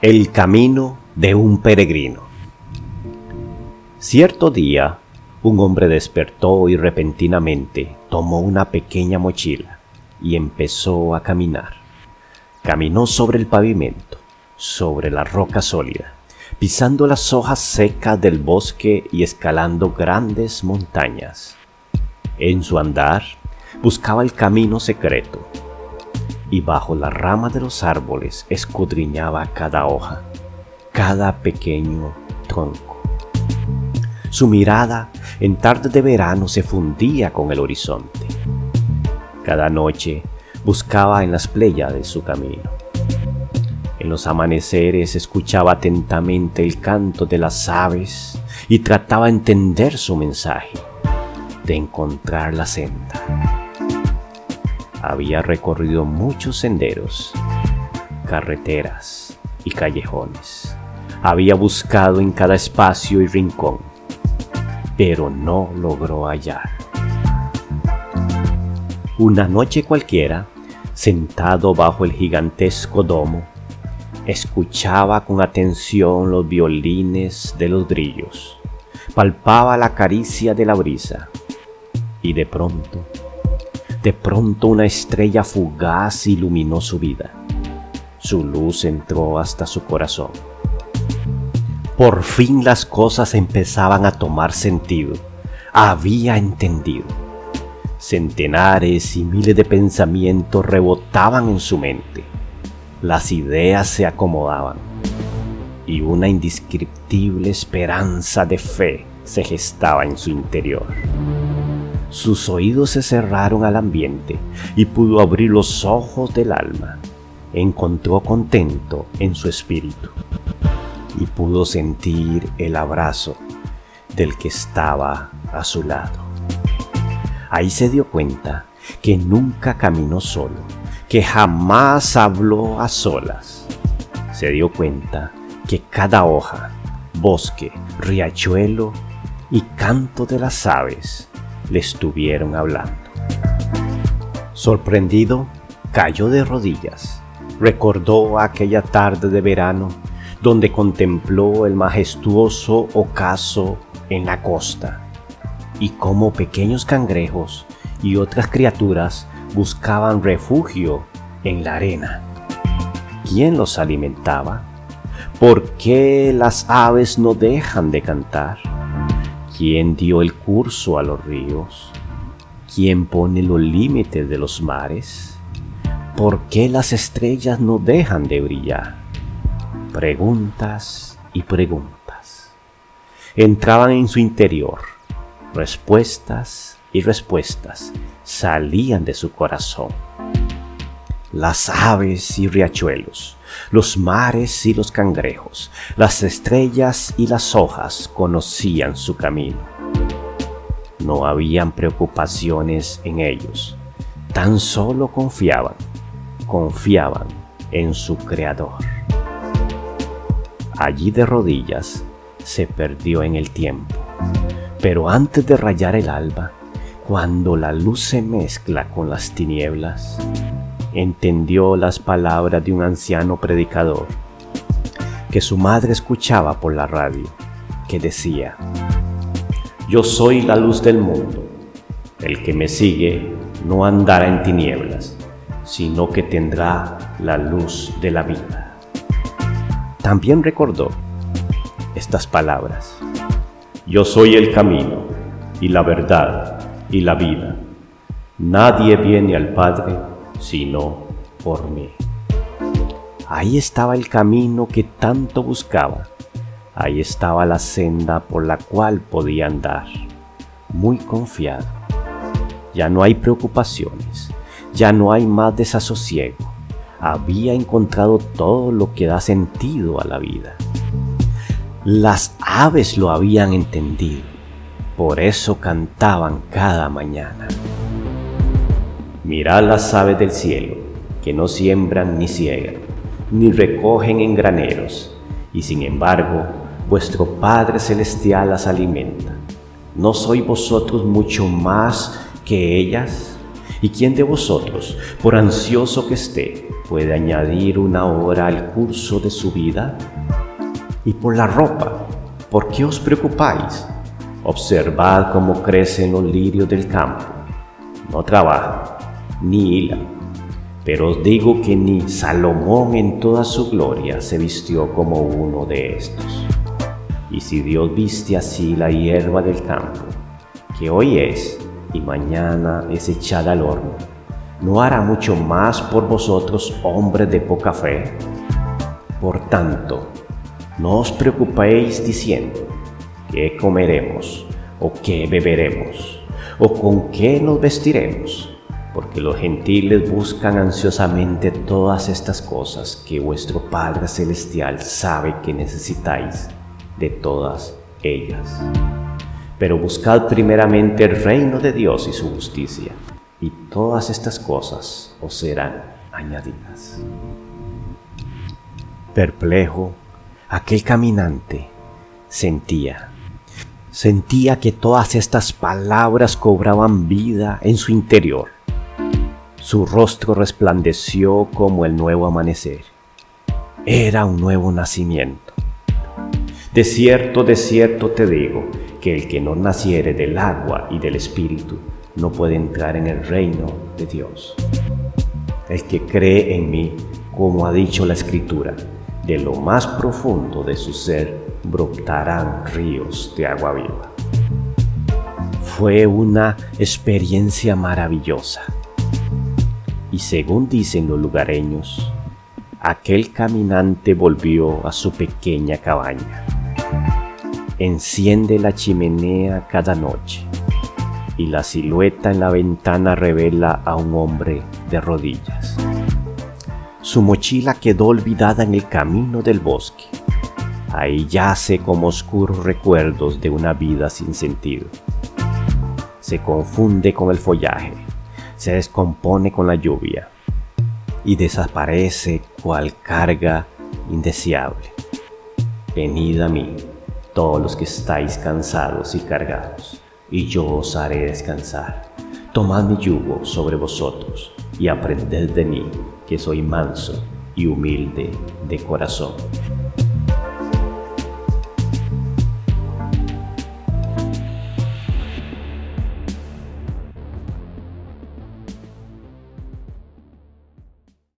El camino de un peregrino. Cierto día, un hombre despertó y repentinamente tomó una pequeña mochila y empezó a caminar. Caminó sobre el pavimento, sobre la roca sólida, pisando las hojas secas del bosque y escalando grandes montañas. En su andar, buscaba el camino secreto y bajo la rama de los árboles escudriñaba cada hoja, cada pequeño tronco. Su mirada en tarde de verano se fundía con el horizonte. Cada noche buscaba en las playas de su camino. En los amaneceres escuchaba atentamente el canto de las aves y trataba de entender su mensaje, de encontrar la senda. Había recorrido muchos senderos, carreteras y callejones. Había buscado en cada espacio y rincón, pero no logró hallar. Una noche cualquiera, sentado bajo el gigantesco domo, escuchaba con atención los violines de los grillos, palpaba la caricia de la brisa y de pronto de pronto una estrella fugaz iluminó su vida. Su luz entró hasta su corazón. Por fin las cosas empezaban a tomar sentido. Había entendido. Centenares y miles de pensamientos rebotaban en su mente. Las ideas se acomodaban y una indescriptible esperanza de fe se gestaba en su interior. Sus oídos se cerraron al ambiente y pudo abrir los ojos del alma. Encontró contento en su espíritu y pudo sentir el abrazo del que estaba a su lado. Ahí se dio cuenta que nunca caminó solo, que jamás habló a solas. Se dio cuenta que cada hoja, bosque, riachuelo y canto de las aves le estuvieron hablando. Sorprendido, cayó de rodillas. Recordó aquella tarde de verano donde contempló el majestuoso ocaso en la costa y cómo pequeños cangrejos y otras criaturas buscaban refugio en la arena. ¿Quién los alimentaba? ¿Por qué las aves no dejan de cantar? ¿Quién dio el curso a los ríos? ¿Quién pone los límites de los mares? ¿Por qué las estrellas no dejan de brillar? Preguntas y preguntas. Entraban en su interior. Respuestas y respuestas salían de su corazón. Las aves y riachuelos, los mares y los cangrejos, las estrellas y las hojas conocían su camino. No habían preocupaciones en ellos, tan solo confiaban, confiaban en su Creador. Allí de rodillas se perdió en el tiempo, pero antes de rayar el alba, cuando la luz se mezcla con las tinieblas, entendió las palabras de un anciano predicador que su madre escuchaba por la radio, que decía, Yo soy la luz del mundo, el que me sigue no andará en tinieblas, sino que tendrá la luz de la vida. También recordó estas palabras, Yo soy el camino y la verdad y la vida. Nadie viene al Padre sino por mí. Ahí estaba el camino que tanto buscaba. Ahí estaba la senda por la cual podía andar, muy confiado. Ya no hay preocupaciones, ya no hay más desasosiego. Había encontrado todo lo que da sentido a la vida. Las aves lo habían entendido, por eso cantaban cada mañana. Mirad las aves del cielo, que no siembran ni ciegan, ni recogen en graneros, y sin embargo vuestro Padre Celestial las alimenta. ¿No sois vosotros mucho más que ellas? ¿Y quién de vosotros, por ansioso que esté, puede añadir una hora al curso de su vida? Y por la ropa, ¿por qué os preocupáis? Observad cómo crecen los lirios del campo. No trabajan, ni hilan. Pero os digo que ni Salomón en toda su gloria se vistió como uno de estos. Y si Dios viste así la hierba del campo, que hoy es y mañana es echada al horno, ¿no hará mucho más por vosotros, hombres de poca fe? Por tanto, no os preocupéis diciendo, ¿qué comeremos? ¿O qué beberemos? ¿O con qué nos vestiremos? Porque los gentiles buscan ansiosamente todas estas cosas que vuestro Padre Celestial sabe que necesitáis de todas ellas. Pero buscad primeramente el reino de Dios y su justicia, y todas estas cosas os serán añadidas. Perplejo, aquel caminante sentía, sentía que todas estas palabras cobraban vida en su interior. Su rostro resplandeció como el nuevo amanecer. Era un nuevo nacimiento. De cierto, de cierto te digo, que el que no naciere del agua y del espíritu no puede entrar en el reino de Dios. El que cree en mí, como ha dicho la escritura, de lo más profundo de su ser brotarán ríos de agua viva. Fue una experiencia maravillosa. Y según dicen los lugareños, aquel caminante volvió a su pequeña cabaña Enciende la chimenea cada noche y la silueta en la ventana revela a un hombre de rodillas. Su mochila quedó olvidada en el camino del bosque. Ahí yace como oscuros recuerdos de una vida sin sentido. Se confunde con el follaje, se descompone con la lluvia y desaparece cual carga indeseable. Venid a mí todos los que estáis cansados y cargados, y yo os haré descansar. Tomad mi yugo sobre vosotros y aprended de mí, que soy manso y humilde de corazón